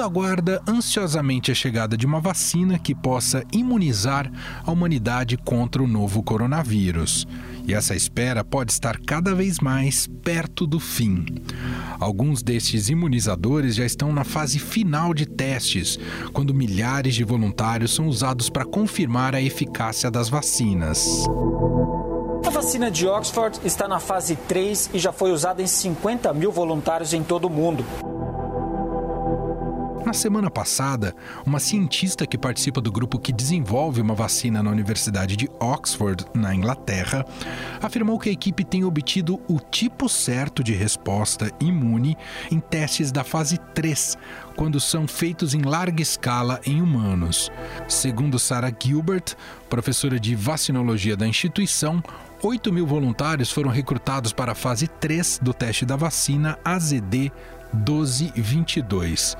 mundo aguarda ansiosamente a chegada de uma vacina que possa imunizar a humanidade contra o novo coronavírus. E essa espera pode estar cada vez mais perto do fim. Alguns destes imunizadores já estão na fase final de testes, quando milhares de voluntários são usados para confirmar a eficácia das vacinas. A vacina de Oxford está na fase 3 e já foi usada em 50 mil voluntários em todo o mundo. Na semana passada, uma cientista que participa do grupo que desenvolve uma vacina na Universidade de Oxford, na Inglaterra, afirmou que a equipe tem obtido o tipo certo de resposta imune em testes da fase 3, quando são feitos em larga escala em humanos. Segundo Sarah Gilbert, professora de vacinologia da instituição, 8 mil voluntários foram recrutados para a fase 3 do teste da vacina AZD 1222.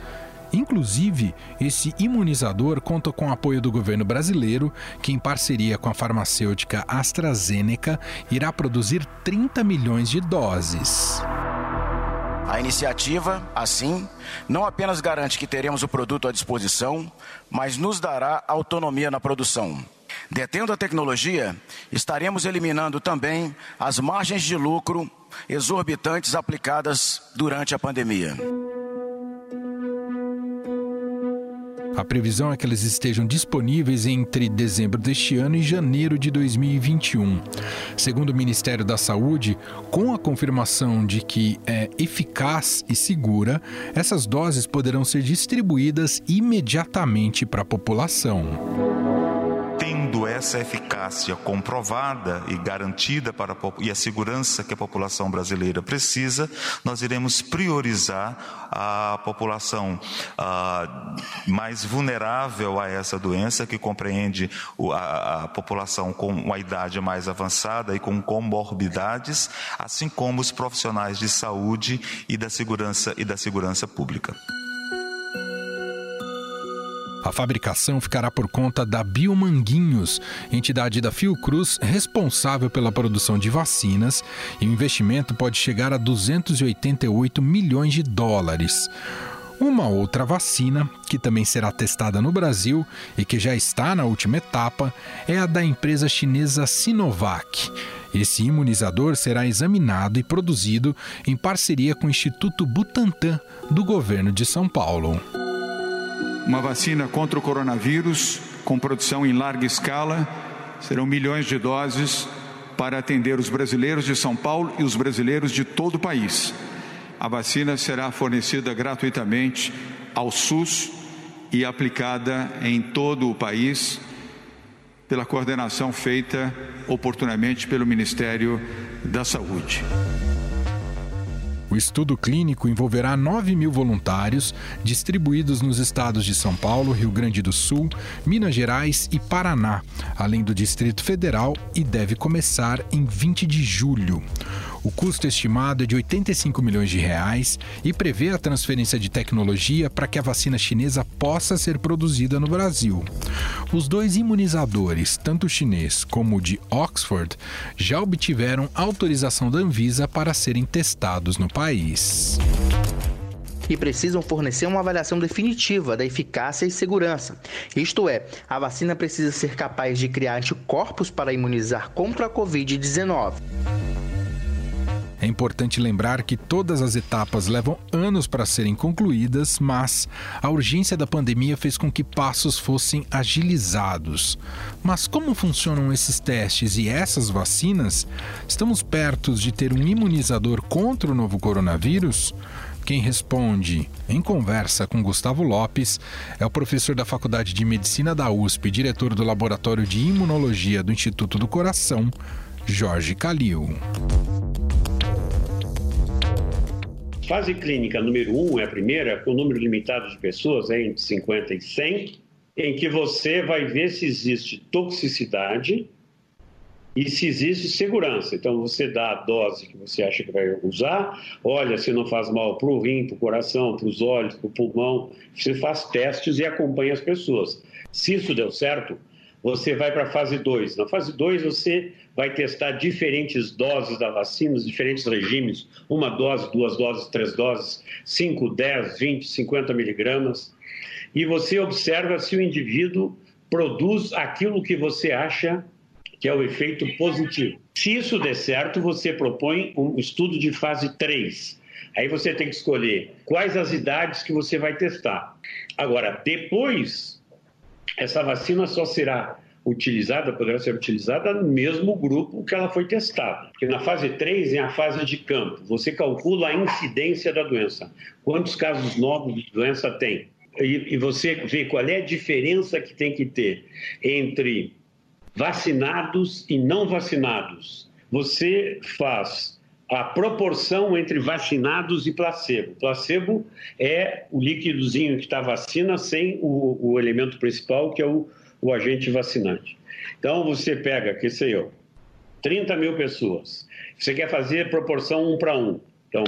Inclusive, esse imunizador conta com o apoio do governo brasileiro, que, em parceria com a farmacêutica AstraZeneca, irá produzir 30 milhões de doses. A iniciativa, assim, não apenas garante que teremos o produto à disposição, mas nos dará autonomia na produção. Detendo a tecnologia, estaremos eliminando também as margens de lucro exorbitantes aplicadas durante a pandemia. A previsão é que eles estejam disponíveis entre dezembro deste ano e janeiro de 2021. Segundo o Ministério da Saúde, com a confirmação de que é eficaz e segura, essas doses poderão ser distribuídas imediatamente para a população tendo essa eficácia comprovada e garantida para e a segurança que a população brasileira precisa, nós iremos priorizar a população ah, mais vulnerável a essa doença, que compreende a, a população com uma idade mais avançada e com comorbidades, assim como os profissionais de saúde e da segurança e da segurança pública. A fabricação ficará por conta da Biomanguinhos, entidade da Fiocruz responsável pela produção de vacinas, e o investimento pode chegar a 288 milhões de dólares. Uma outra vacina, que também será testada no Brasil e que já está na última etapa, é a da empresa chinesa Sinovac. Esse imunizador será examinado e produzido em parceria com o Instituto Butantan, do governo de São Paulo uma vacina contra o coronavírus com produção em larga escala. Serão milhões de doses para atender os brasileiros de São Paulo e os brasileiros de todo o país. A vacina será fornecida gratuitamente ao SUS e aplicada em todo o país pela coordenação feita oportunamente pelo Ministério da Saúde. O estudo clínico envolverá 9 mil voluntários distribuídos nos estados de São Paulo, Rio Grande do Sul, Minas Gerais e Paraná, além do Distrito Federal, e deve começar em 20 de julho. O custo estimado é de 85 milhões de reais e prevê a transferência de tecnologia para que a vacina chinesa possa ser produzida no Brasil. Os dois imunizadores, tanto o chinês como o de Oxford, já obtiveram autorização da Anvisa para serem testados no país e precisam fornecer uma avaliação definitiva da eficácia e segurança. Isto é, a vacina precisa ser capaz de criar anticorpos para imunizar contra a Covid-19. É importante lembrar que todas as etapas levam anos para serem concluídas, mas a urgência da pandemia fez com que passos fossem agilizados. Mas como funcionam esses testes e essas vacinas? Estamos perto de ter um imunizador contra o novo coronavírus? Quem responde, em conversa com Gustavo Lopes, é o professor da Faculdade de Medicina da USP, diretor do Laboratório de Imunologia do Instituto do Coração, Jorge Calil. Fase clínica número 1 um é a primeira, com número limitado de pessoas, é entre 50 e 100, em que você vai ver se existe toxicidade e se existe segurança. Então, você dá a dose que você acha que vai usar, olha se não faz mal para o rim, para o coração, para os olhos, para o pulmão. Você faz testes e acompanha as pessoas. Se isso deu certo, você vai para a fase 2. Na fase 2, você vai testar diferentes doses da vacina, diferentes regimes, uma dose, duas doses, três doses, 5, 10, 20, 50 miligramas, e você observa se o indivíduo produz aquilo que você acha que é o efeito positivo. Se isso der certo, você propõe um estudo de fase 3. Aí você tem que escolher quais as idades que você vai testar. Agora, depois, essa vacina só será utilizada, poderá ser utilizada no mesmo grupo que ela foi testada. Porque na fase 3 é a fase de campo. Você calcula a incidência da doença. Quantos casos novos de doença tem? E, e você vê qual é a diferença que tem que ter entre vacinados e não vacinados. Você faz a proporção entre vacinados e placebo. Placebo é o líquidozinho que está vacina sem o, o, elemento principal, que é o, o agente vacinante. Então, você pega, que sei eu, 30 mil pessoas. Você quer fazer proporção um para um. Então,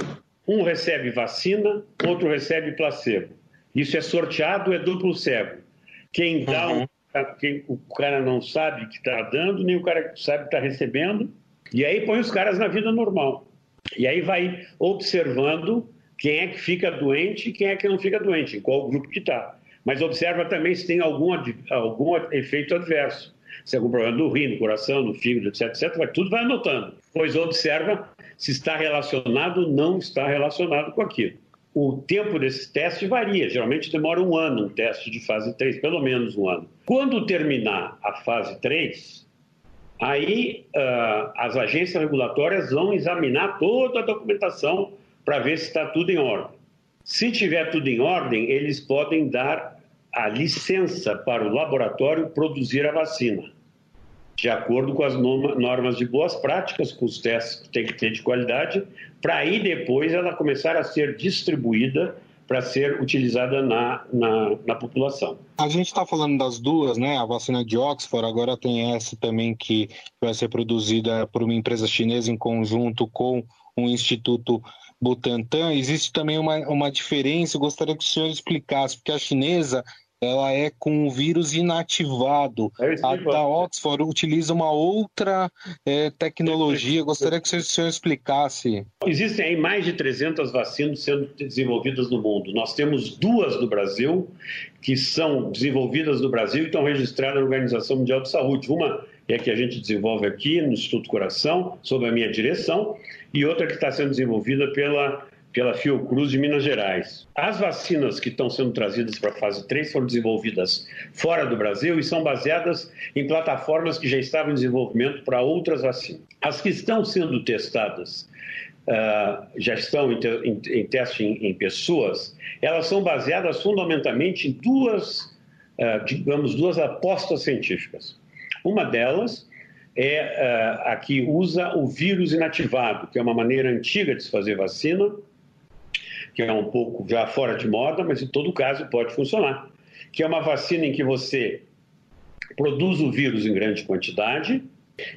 um recebe vacina, outro recebe placebo. Isso é sorteado, é duplo cego. Quem dá uhum. um quem, o cara não sabe que está dando, nem o cara sabe que está recebendo, e aí põe os caras na vida normal. E aí vai observando quem é que fica doente e quem é que não fica doente, em qual grupo que está. Mas observa também se tem algum, algum efeito adverso. Se é algum problema do rim, do coração, do fígado, etc, etc, vai, tudo vai anotando. Pois observa se está relacionado ou não está relacionado com aquilo. O tempo desse teste varia, geralmente demora um ano um teste de fase 3, pelo menos um ano. Quando terminar a fase 3, aí uh, as agências regulatórias vão examinar toda a documentação para ver se está tudo em ordem. Se tiver tudo em ordem, eles podem dar a licença para o laboratório produzir a vacina de acordo com as normas de boas práticas, com os testes que tem que ter de qualidade, para aí depois ela começar a ser distribuída para ser utilizada na, na, na, população. A gente está falando das duas, né? A vacina de Oxford, agora tem essa também que vai ser produzida por uma empresa chinesa em conjunto com o Instituto Butantan. Existe também uma, uma diferença, eu gostaria que o senhor explicasse, porque a chinesa ela é com o vírus inativado. É a da Oxford utiliza uma outra é, tecnologia. Gostaria que o senhor explicasse. Existem aí mais de 300 vacinas sendo desenvolvidas no mundo. Nós temos duas no Brasil, que são desenvolvidas no Brasil e estão registradas na Organização Mundial de Saúde. Uma é a que a gente desenvolve aqui no Instituto Coração, sob a minha direção, e outra que está sendo desenvolvida pela pela Fiocruz de Minas Gerais. As vacinas que estão sendo trazidas para a fase 3 foram desenvolvidas fora do Brasil e são baseadas em plataformas que já estavam em desenvolvimento para outras vacinas. As que estão sendo testadas, uh, já estão em, te em, em teste em, pessoas, elas são baseadas fundamentalmente em duas, uh, digamos, duas apostas científicas. Uma delas é uh, a que usa o vírus inativado, que é uma maneira antiga de se fazer vacina, que é um pouco já fora de moda, mas em todo caso pode funcionar. Que é uma vacina em que você produz o vírus em grande quantidade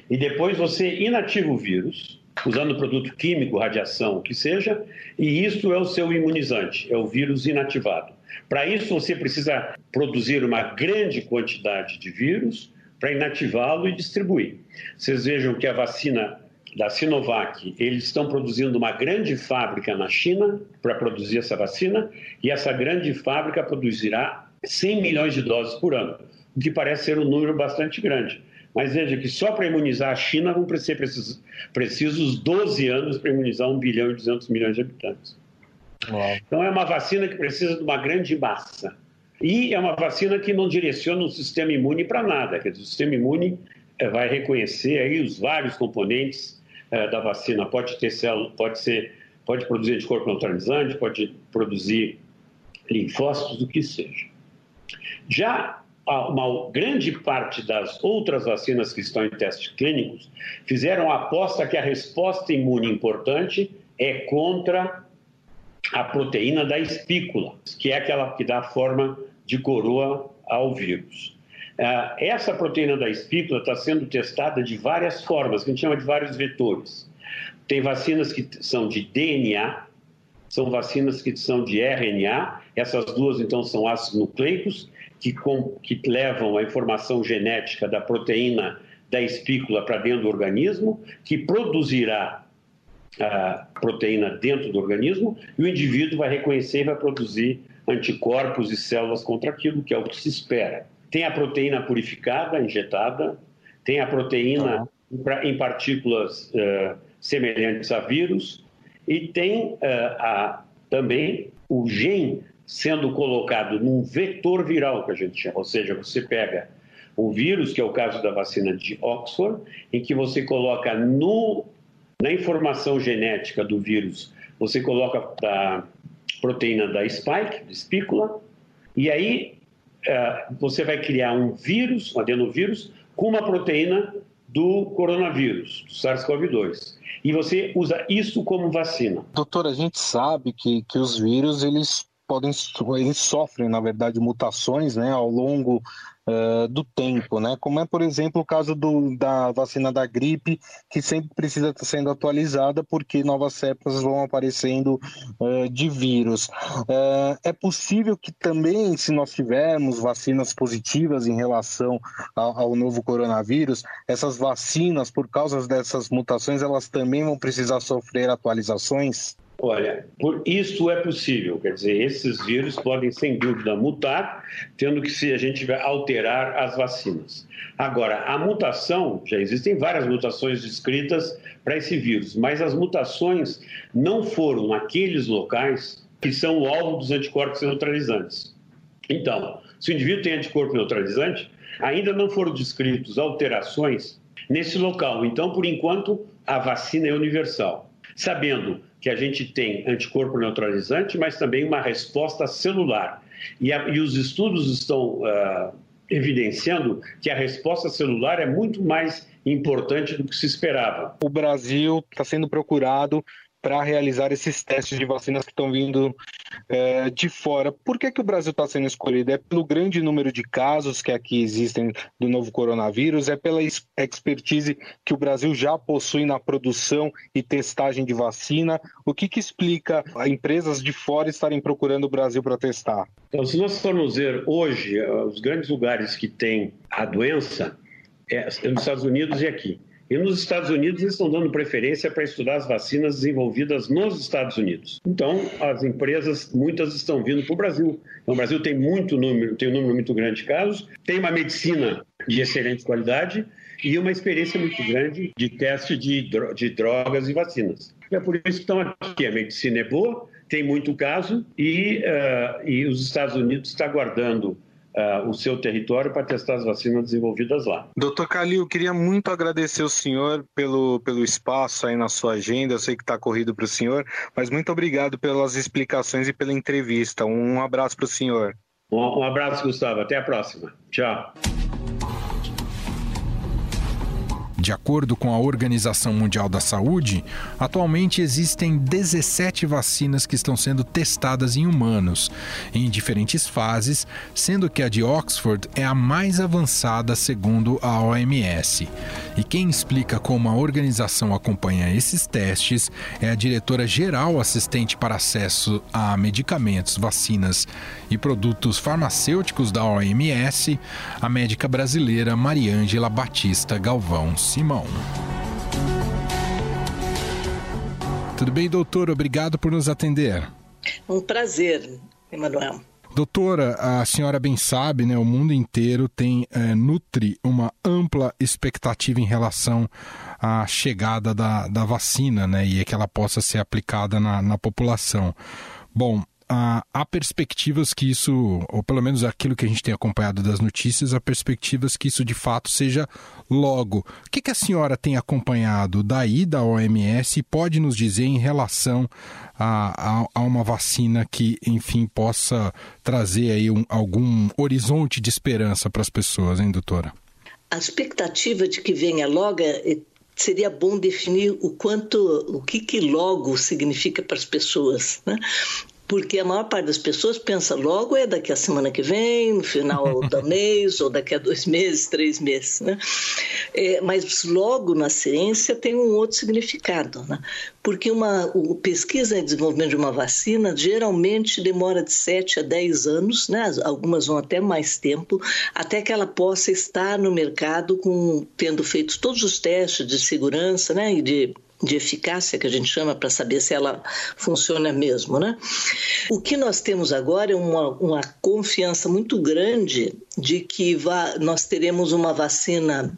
e depois você inativa o vírus, usando produto químico, radiação, o que seja, e isso é o seu imunizante, é o vírus inativado. Para isso, você precisa produzir uma grande quantidade de vírus para inativá-lo e distribuir. Vocês vejam que a vacina da Sinovac, eles estão produzindo uma grande fábrica na China para produzir essa vacina e essa grande fábrica produzirá 100 milhões de doses por ano, o que parece ser um número bastante grande. Mas veja que só para imunizar a China vão ser precisos, precisos 12 anos para imunizar 1 bilhão e 200 milhões de habitantes. Uau. Então é uma vacina que precisa de uma grande massa. E é uma vacina que não direciona o sistema imune para nada, quer dizer, o sistema imune eh, vai reconhecer aí os vários componentes é, da vacina pode ter célula, pode ser, pode produzir anticorpo neutralizante, pode produzir linfócitos, o que seja. Já uma grande parte das outras vacinas que estão em testes clínicos fizeram a aposta que a resposta imune importante é contra a proteína da espícula, que é aquela que dá forma de coroa ao vírus. É, essa proteína da espícula está sendo testada de várias formas, que a gente chama de vários vetores. Tem vacinas que são de DNA, são vacinas que são de RNA, essas duas então são ácidos nucleicos, que, com, que levam a informação genética da proteína da espícula para dentro do organismo, que produzirá a proteína dentro do organismo e o indivíduo vai reconhecer e vai produzir anticorpos e células contra aquilo, que é o que se espera. Tem a proteína purificada, injetada, tem a proteína em partículas uh, semelhantes a vírus. E tem uh, a, também o gene sendo colocado num vetor viral, que a gente chama, ou seja, você pega um vírus, que é o caso da vacina de Oxford, em que você coloca no, na informação genética do vírus, você coloca a proteína da spike, da espícula, e aí você vai criar um vírus, um adenovírus, com uma proteína do coronavírus, do SARS-CoV-2. E você usa isso como vacina. Doutor, a gente sabe que, que os vírus, eles podem, eles sofrem, na verdade, mutações né, ao longo uh, do tempo, né? Como é, por exemplo, o caso do, da vacina da gripe, que sempre precisa estar sendo atualizada porque novas cepas vão aparecendo uh, de vírus. Uh, é possível que também, se nós tivermos vacinas positivas em relação ao, ao novo coronavírus, essas vacinas, por causa dessas mutações, elas também vão precisar sofrer atualizações? Olha, por isso é possível, quer dizer, esses vírus podem sem dúvida mutar, tendo que se a gente vai alterar as vacinas. Agora, a mutação, já existem várias mutações descritas para esse vírus, mas as mutações não foram naqueles locais que são o alvo dos anticorpos neutralizantes. Então, se o indivíduo tem anticorpo neutralizante, ainda não foram descritos alterações nesse local. Então, por enquanto, a vacina é universal. Sabendo que a gente tem anticorpo neutralizante, mas também uma resposta celular. E, a, e os estudos estão uh, evidenciando que a resposta celular é muito mais importante do que se esperava. O Brasil está sendo procurado para realizar esses testes de vacinas que estão vindo é, de fora. Por que, que o Brasil está sendo escolhido? É pelo grande número de casos que aqui existem do novo coronavírus? É pela expertise que o Brasil já possui na produção e testagem de vacina? O que, que explica empresas de fora estarem procurando o Brasil para testar? Então, se nós formos ver hoje os grandes lugares que têm a doença, é nos Estados Unidos e aqui. E nos Estados Unidos eles estão dando preferência para estudar as vacinas desenvolvidas nos Estados Unidos. Então, as empresas, muitas estão vindo para o Brasil. Então, o Brasil tem muito número, tem um número muito grande de casos, tem uma medicina de excelente qualidade e uma experiência muito grande de teste de, de drogas e vacinas. É por isso que estão aqui. A medicina é boa, tem muito caso e, uh, e os Estados Unidos está guardando uh, o seu território para testar as vacinas desenvolvidas lá. Doutor Calil, queria muito agradecer o senhor pelo, pelo espaço aí na sua agenda. Eu sei que está corrido para o senhor, mas muito obrigado pelas explicações e pela entrevista. Um abraço para o senhor. Um, um abraço, Gustavo. Até a próxima. Tchau. De acordo com a Organização Mundial da Saúde, atualmente existem 17 vacinas que estão sendo testadas em humanos, em diferentes fases, sendo que a de Oxford é a mais avançada segundo a OMS. E quem explica como a organização acompanha esses testes é a diretora-geral assistente para acesso a medicamentos, vacinas e produtos farmacêuticos da OMS, a médica brasileira Mariângela Batista Galvão Simão. Tudo bem, doutor? Obrigado por nos atender. Um prazer, Emanuel. Doutora, a senhora bem sabe, né, o mundo inteiro tem é, nutre uma ampla expectativa em relação à chegada da, da vacina, né, e é que ela possa ser aplicada na, na população. Bom, há, há perspectivas que isso, ou pelo menos aquilo que a gente tem acompanhado das notícias, há perspectivas que isso de fato seja logo. O que, que a senhora tem acompanhado daí da OMS e pode nos dizer em relação a, a, a uma vacina que, enfim, possa trazer aí um, algum horizonte de esperança para as pessoas, hein, doutora? A expectativa de que venha logo é seria bom definir o quanto, o que, que logo significa para as pessoas. Né? Porque a maior parte das pessoas pensa logo é daqui a semana que vem, no final do mês, ou daqui a dois meses, três meses. Né? É, mas logo na ciência tem um outro significado, né? porque uma o pesquisa e desenvolvimento de uma vacina geralmente demora de 7 a 10 anos, né? algumas vão até mais tempo, até que ela possa estar no mercado com tendo feito todos os testes de segurança né? e de de eficácia que a gente chama para saber se ela funciona mesmo, né? O que nós temos agora é uma, uma confiança muito grande de que vá, nós teremos uma vacina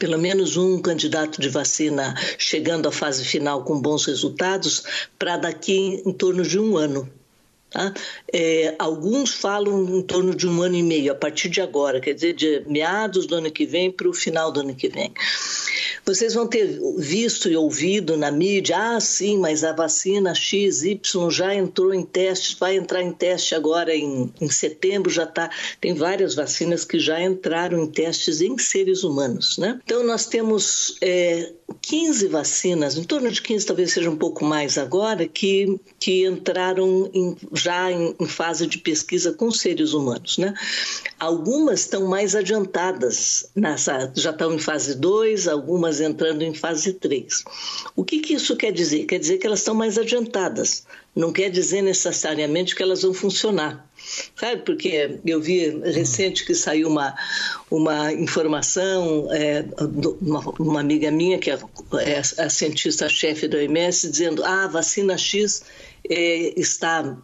pelo menos um candidato de vacina chegando à fase final com bons resultados para daqui em torno de um ano. Tá? É, alguns falam em torno de um ano e meio, a partir de agora, quer dizer, de meados do ano que vem para o final do ano que vem. Vocês vão ter visto e ouvido na mídia, ah, sim, mas a vacina XY já entrou em testes, vai entrar em teste agora em, em setembro, já está. Tem várias vacinas que já entraram em testes em seres humanos, né? Então, nós temos é, 15 vacinas, em torno de 15, talvez seja um pouco mais agora, que, que entraram em, já em, em fase de pesquisa com seres humanos, né? Algumas estão mais adiantadas, nessa, já estão em fase 2, algumas entrando em fase 3. O que, que isso quer dizer? Quer dizer que elas estão mais adiantadas, não quer dizer necessariamente que elas vão funcionar. Sabe, porque eu vi recente que saiu uma, uma informação, é, uma, uma, amiga minha, que é, é a cientista-chefe da OMS, dizendo: ah, a vacina X é, está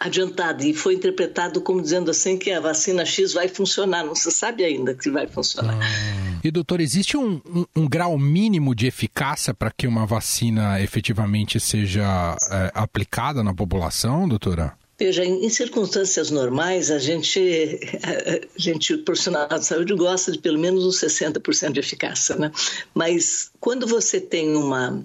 adiantado e foi interpretado como dizendo assim que a vacina X vai funcionar. Não se sabe ainda que vai funcionar. Ah. E doutor, existe um, um, um, grau mínimo de eficácia para que uma vacina efetivamente seja é, aplicada na população, doutora? Veja, em, circunstâncias normais, a gente, a gente, o profissional de saúde gosta de pelo menos uns 60% de eficácia, né? Mas quando você tem uma,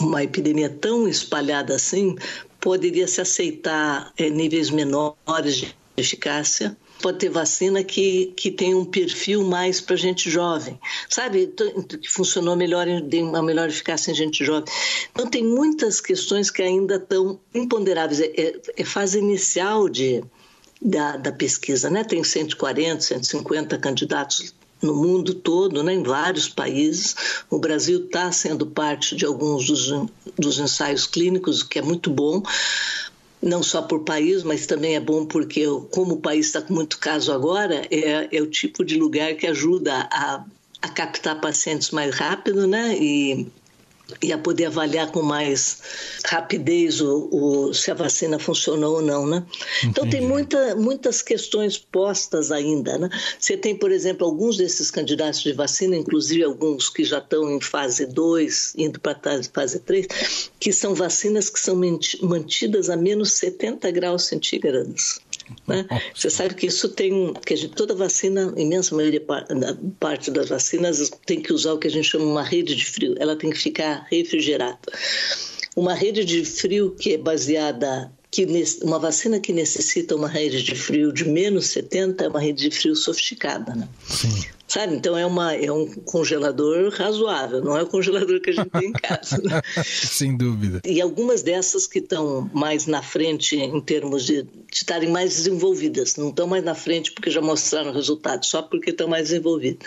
uma epidemia tão espalhada assim, poderia se aceitar é, níveis menores de eficácia. Pode ter vacina que, que tem um perfil mais para gente jovem, sabe? Que funcionou melhor, tem uma melhor eficácia em gente jovem. Então, tem muitas questões que ainda estão imponderáveis. É, é, é fase inicial de, da, da pesquisa, né? Tem 140, 150 candidatos no mundo todo, né, em vários países. O Brasil está sendo parte de alguns dos, dos ensaios clínicos, o que é muito bom não só por país, mas também é bom porque, como o país está com muito caso agora, é, é o tipo de lugar que ajuda a, a captar pacientes mais rápido, né? E e a poder avaliar com mais rapidez o, o, se a vacina funcionou ou não, né? Então tem muita, muitas questões postas ainda, né? Você tem, por exemplo, alguns desses candidatos de vacina, inclusive alguns que já estão em fase 2, indo para fase 3, que são vacinas que são mantidas a menos 70 graus centígrados. Né? Você sabe que isso tem, que gente, toda vacina, imensa maioria parte das vacinas tem que usar o que a gente chama uma rede de frio. Ela tem que ficar refrigerada. Uma rede de frio que é baseada que uma vacina que necessita uma rede de frio de menos 70 é uma rede de frio sofisticada, né? Sim. Sabe? Então é, uma, é um congelador razoável, não é o congelador que a gente tem em casa. Né? Sem dúvida. E algumas dessas que estão mais na frente em termos de, de estarem mais desenvolvidas, não estão mais na frente porque já mostraram resultados, só porque estão mais desenvolvidas.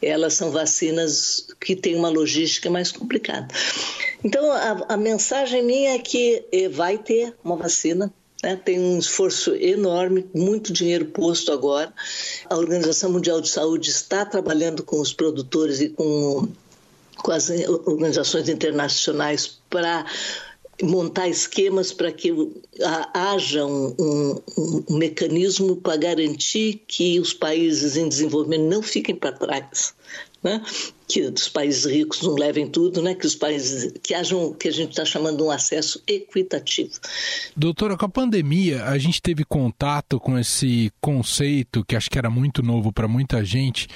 Elas são vacinas que têm uma logística mais complicada. Então a, a mensagem minha é que eh, vai ter uma vacina né? Tem um esforço enorme, muito dinheiro posto agora. A Organização Mundial de Saúde está trabalhando com os produtores e com, com as organizações internacionais para montar esquemas para que haja um, um, um mecanismo para garantir que os países em desenvolvimento não fiquem para trás né? Que os países ricos não levem tudo, né? que os países que hajam que a gente está chamando de um acesso equitativo. Doutora, com a pandemia a gente teve contato com esse conceito que acho que era muito novo para muita gente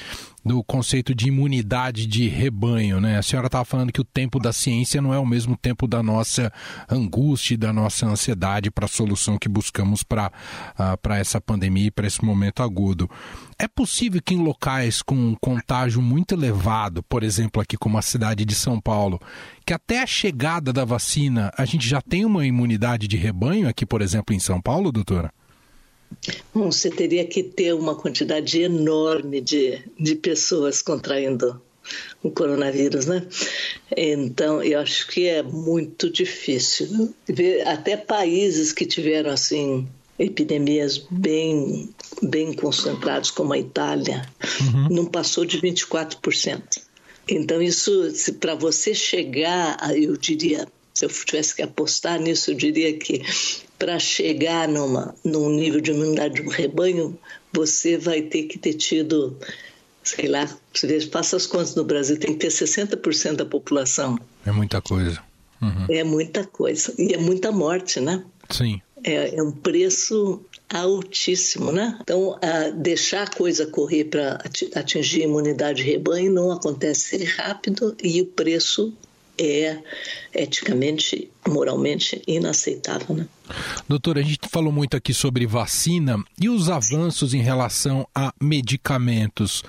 do conceito de imunidade de rebanho, né? A senhora estava falando que o tempo da ciência não é o mesmo tempo da nossa angústia e da nossa ansiedade para a solução que buscamos para uh, essa pandemia e para esse momento agudo. É possível que em locais com um contágio muito elevado, por exemplo, aqui como a cidade de São Paulo, que até a chegada da vacina a gente já tem uma imunidade de rebanho aqui, por exemplo, em São Paulo, doutora? Bom, você teria que ter uma quantidade enorme de, de pessoas contraindo o coronavírus, né? Então, eu acho que é muito difícil. Ver até países que tiveram, assim, epidemias bem, bem concentradas, como a Itália, uhum. não passou de 24%. Então, isso, para você chegar, eu diria, se eu tivesse que apostar nisso, eu diria que para chegar numa, num nível de imunidade de um rebanho, você vai ter que ter tido, sei lá, você passa as contas no Brasil, tem que ter 60% da população. É muita coisa. Uhum. É muita coisa. E é muita morte, né? Sim. É, é um preço altíssimo, né? Então, deixar a coisa correr para atingir a imunidade de rebanho não acontece rápido e o preço é eticamente, moralmente inaceitável. Né? Doutora, a gente falou muito aqui sobre vacina e os avanços em relação a medicamentos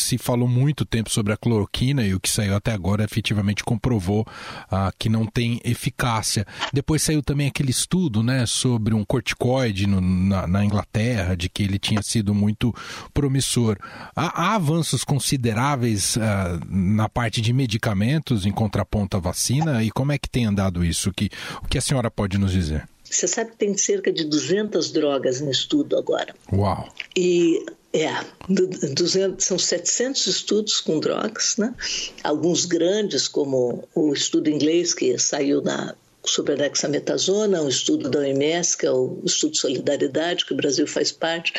se falou muito tempo sobre a cloroquina e o que saiu até agora efetivamente comprovou ah, que não tem eficácia. Depois saiu também aquele estudo né, sobre um corticoide no, na, na, Inglaterra, de que ele tinha sido muito promissor. Há, há avanços consideráveis ah, na parte de medicamentos em contraponto à vacina e como é que tem andado isso? O que, o que a senhora pode nos dizer? Você sabe que tem cerca de 200 drogas em estudo agora. Uau! E é, 200, são 700 estudos com drogas, né? alguns grandes, como o estudo inglês que saiu na, sobre a dexametasona, o estudo da OMS, que é o estudo Solidariedade, que o Brasil faz parte.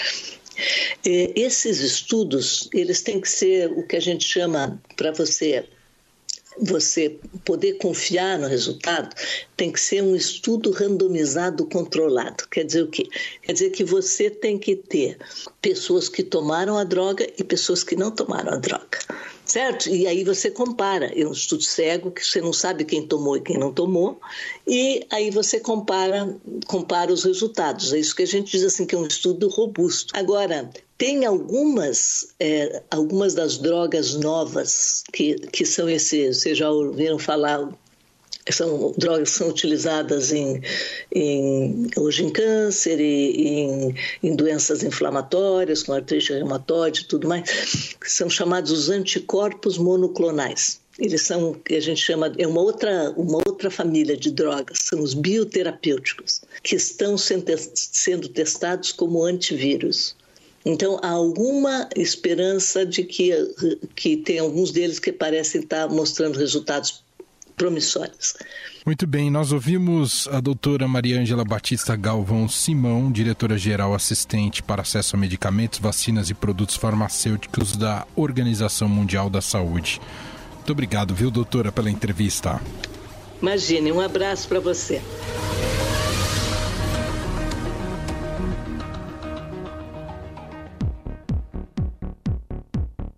E esses estudos, eles têm que ser o que a gente chama, para você você poder confiar no resultado, tem que ser um estudo randomizado controlado. Quer dizer o quê? Quer dizer que você tem que ter pessoas que tomaram a droga e pessoas que não tomaram a droga. Certo? E aí você compara. É um estudo cego que você não sabe quem tomou e quem não tomou, e aí você compara, compara os resultados. É isso que a gente diz assim que é um estudo robusto. Agora, tem algumas, é, algumas das drogas novas que, que são esses, vocês já ouviram falar, são drogas que são utilizadas em, em, hoje em câncer e em, em doenças inflamatórias, com artrite reumatoide e tudo mais, são chamados os anticorpos monoclonais. Eles são, que a gente chama, é uma outra, uma outra família de drogas, são os bioterapêuticos, que estão sendo testados como antivírus. Então, há alguma esperança de que, que tem alguns deles que parecem estar mostrando resultados promissórios. Muito bem, nós ouvimos a doutora Maria Ângela Batista Galvão Simão, diretora-geral assistente para acesso a medicamentos, vacinas e produtos farmacêuticos da Organização Mundial da Saúde. Muito obrigado, viu, doutora, pela entrevista. Imagine, um abraço para você.